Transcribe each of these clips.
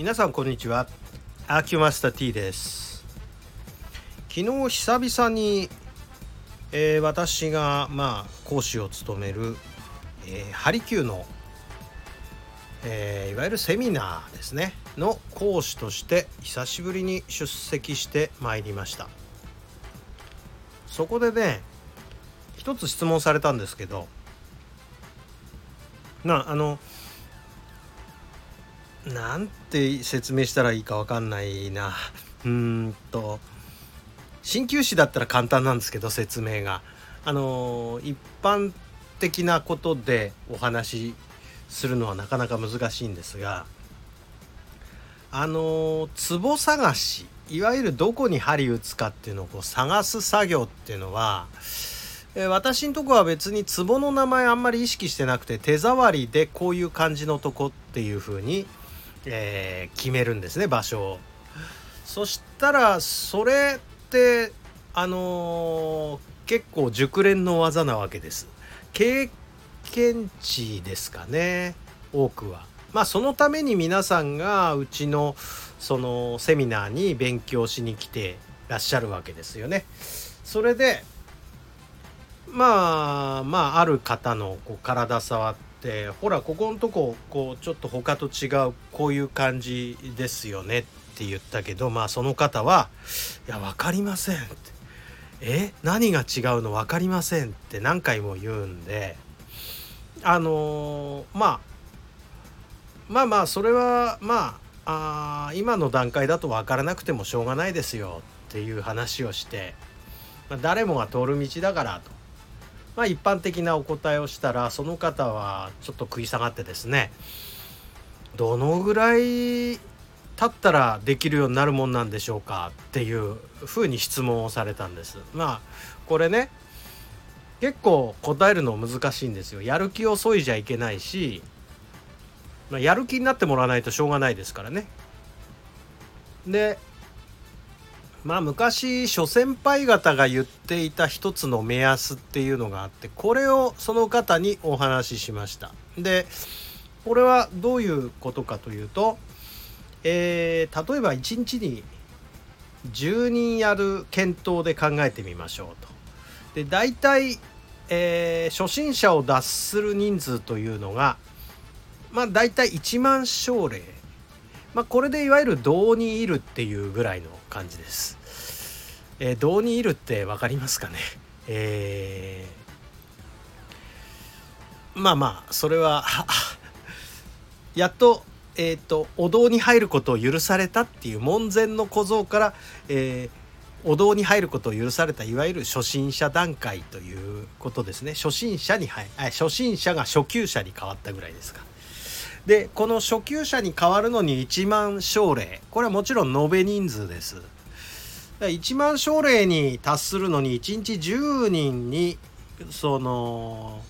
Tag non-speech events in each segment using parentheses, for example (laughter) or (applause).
皆さんこんにちは。アキュマスタ T です。昨日久々に、えー、私がまあ講師を務める、えー、ハリキューの、えー、いわゆるセミナーですね。の講師として久しぶりに出席してまいりました。そこでね一つ質問されたんですけどなあのなんて説明したらいいか分かんないな。うんと鍼灸師だったら簡単なんですけど説明が。あの一般的なことでお話しするのはなかなか難しいんですがあのツボ探しいわゆるどこに針打つかっていうのをこう探す作業っていうのはえ私んとこは別にツボの名前あんまり意識してなくて手触りでこういう感じのとこっていう風にえー、決めるんですね場所を。そしたらそれってあのー、結構熟練の技なわけです。経験値ですかね多くは。まあそのために皆さんがうちのそのセミナーに勉強しに来てらっしゃるわけですよね。それでまあまあある方のこう体触ってってほらここのとここうちょっと他と違うこういう感じですよねって言ったけどまあその方は「いや分かりません」って「え？何が違うの？分かりません」って何回も言うんであのー、まあまあまあそれはまああ今の段階だと分からなくてもしょうがないですよっていう話をして、まあ、誰もが通る道だからと。まあ、一般的なお答えをしたらその方はちょっと食い下がってですねどのぐらい経ったらできるようになるもんなんでしょうかっていうふうに質問をされたんです。まあこれね結構答えるの難しいんですよ。やる気をそいじゃいけないし、まあ、やる気になってもらわないとしょうがないですからね。でまあ昔諸先輩方が言っていた一つの目安っていうのがあってこれをその方にお話ししました。でこれはどういうことかというと、えー、例えば1日に10人やる検討で考えてみましょうと。で大体、えー、初心者を脱する人数というのがまあ大体1万症例まあこれでいわゆる胴にいるっていうぐらいの感じです。えー、胴にいるって分かりますかね？えー、まあまあそれは (laughs) やっとえっ、ー、とお堂に入ることを許されたっていう門前の小僧から、えー、お堂に入ることを許されたいわゆる初心者段階ということですね。初心者に入初心者が初級者に変わったぐらいですか。でこの初級者に変わるのに1万奨励。これはもちろん延べ人数です。1万症例に達するのに1日10人にその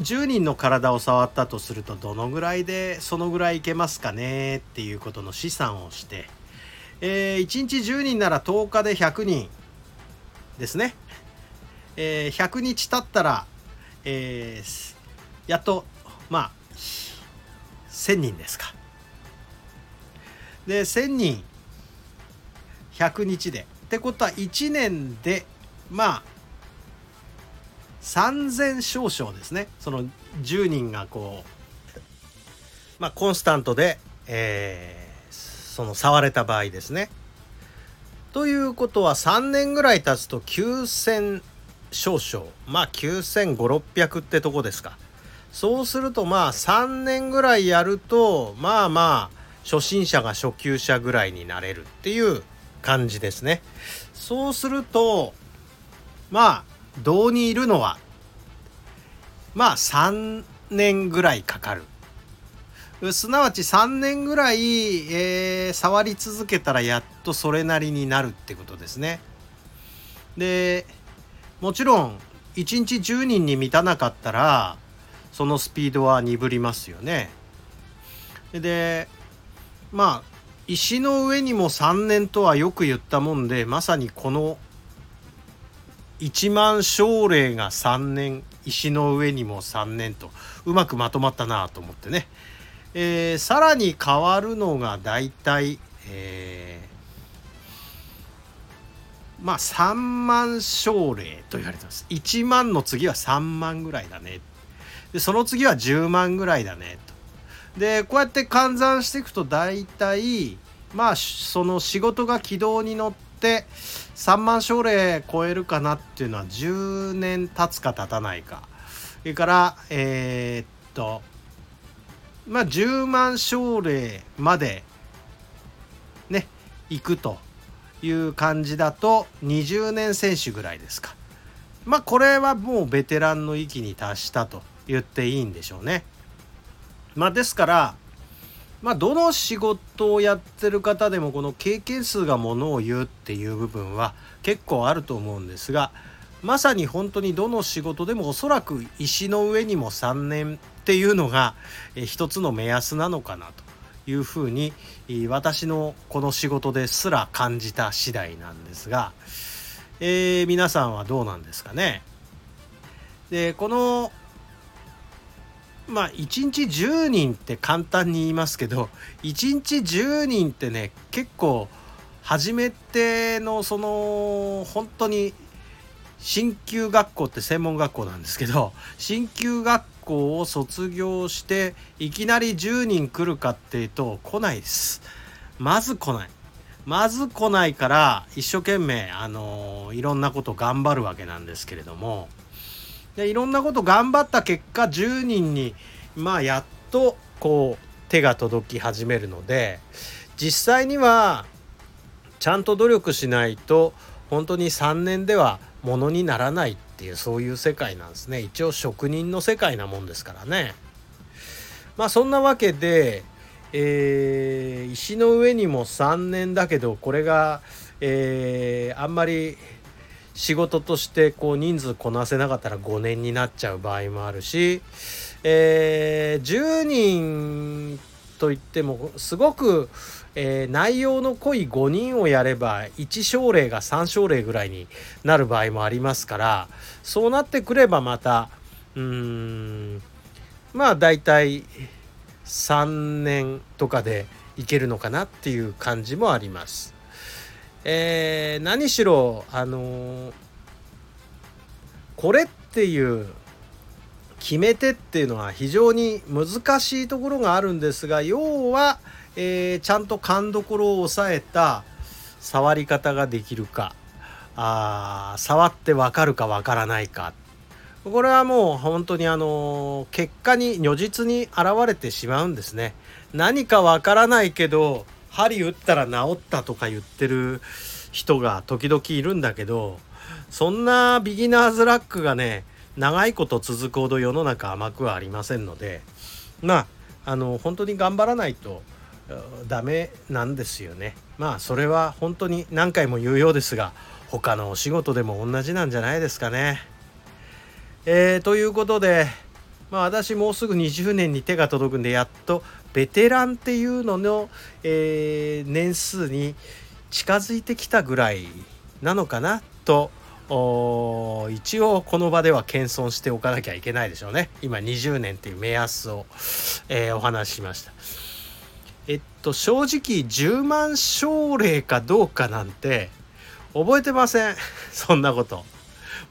10人の体を触ったとするとどのぐらいでそのぐらいいけますかね？っていうことの試算をして、えー、1日10人なら10日で100人ですね、えー、100日経ったら、えー、やっとまあ1000人ですかで1000人100日で。ってことは1年でまあ3000少々ですねその10人がこうまあコンスタントで、えー、その触れた場合ですね。ということは3年ぐらい経つと9000少々まあ9500600ってとこですか。そうするとまあ3年ぐらいやるとまあまあ初心者が初級者ぐらいになれるっていう感じですね。そうするとまあ胴にいるのはまあ3年ぐらいかかる。すなわち3年ぐらい、えー、触り続けたらやっとそれなりになるってことですね。でもちろん1日10人に満たなかったらそのスピードは鈍りますよね。でまあ石の上にも3年とはよく言ったもんでまさにこの1万奨励が3年石の上にも3年とうまくまとまったなと思ってねえー、さらに変わるのが大体、えー、まあ3万奨励と言われてます1万の次は3万ぐらいだねっでその次は10万ぐらいだねと。でこうやって換算していくと大体まあその仕事が軌道に乗って3万奨励超えるかなっていうのは10年経つか経たないか。それからえー、っとまあ10万奨励までね行くという感じだと20年選手ぐらいですか。まあこれはもうベテランの域に達したと。言っていいんでしょうね。まあですからまあどの仕事をやってる方でもこの経験数がものを言うっていう部分は結構あると思うんですがまさに本当にどの仕事でもおそらく石の上にも3年っていうのが一つの目安なのかなというふうに私のこの仕事ですら感じた次第なんですが、えー、皆さんはどうなんですかね。でこのまあ1日10人って簡単に言いますけど1日10人ってね結構初めてのその本当に進級学校って専門学校なんですけど進級学校を卒業していきなり10人来るかっていうと来ないです。まず来ない。まず来ないから一生懸命あのいろんなこと頑張るわけなんですけれどもでいろんなこと頑張った結果10人にまあやっとこう手が届き始めるので実際にはちゃんと努力しないと本当に3年ではものにならないっていうそういう世界なんですね。一応職人の世界なもんですからね。まあそんなわけで、えー、石の上にも3年だけどこれが、えー、あんまり仕事としてこう人数こなせなかったら5年になっちゃう場合もあるし、えー、10人といってもすごく、えー、内容の濃い5人をやれば1症例が3症例ぐらいになる場合もありますからそうなってくればまたうーんまあ大体3年とかでいけるのかなっていう感じもあります。えー、何しろあのー、これっていう決め手っていうのは非常に難しいところがあるんですが要は、えー、ちゃんと勘どころを抑えた触り方ができるかあ触って分かるか分からないかこれはもう本当にあの結果に如実に現れてしまうんですね。何か分からないけど針打ったら治ったとか言ってる人が時々いるんだけどそんなビギナーズラックがね長いこと続くほど世の中甘くはありませんのでまああの本当に頑張らないとダメなんですよねまあそれは本当に何回も言うようですが他のお仕事でも同じなんじゃないですかね。えー、ということでまあ私もうすぐ20年に手が届くんでやっとベテランっていうのの、えー、年数に近づいてきたぐらいなのかなと一応この場では謙遜しておかなきゃいけないでしょうね。今20年っていう目安を、えー、お話ししました。えっと正直10万奨励かどうかなんて覚えてません。(laughs) そんなこと。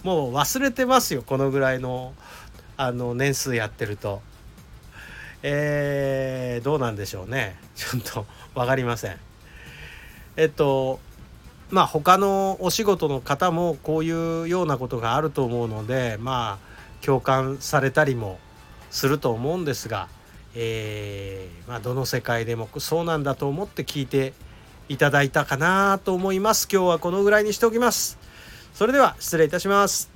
もう忘れてますよこのぐらいのあの年数やってると。えー、どうなんでしょうね。ちょっと分かりません。えっとまあ他のお仕事の方もこういうようなことがあると思うのでまあ共感されたりもすると思うんですが、えー、まあ、どの世界でもそうなんだと思って聞いていただいたかなと思います。今日はこのぐらいにしておきます。それでは失礼いたします。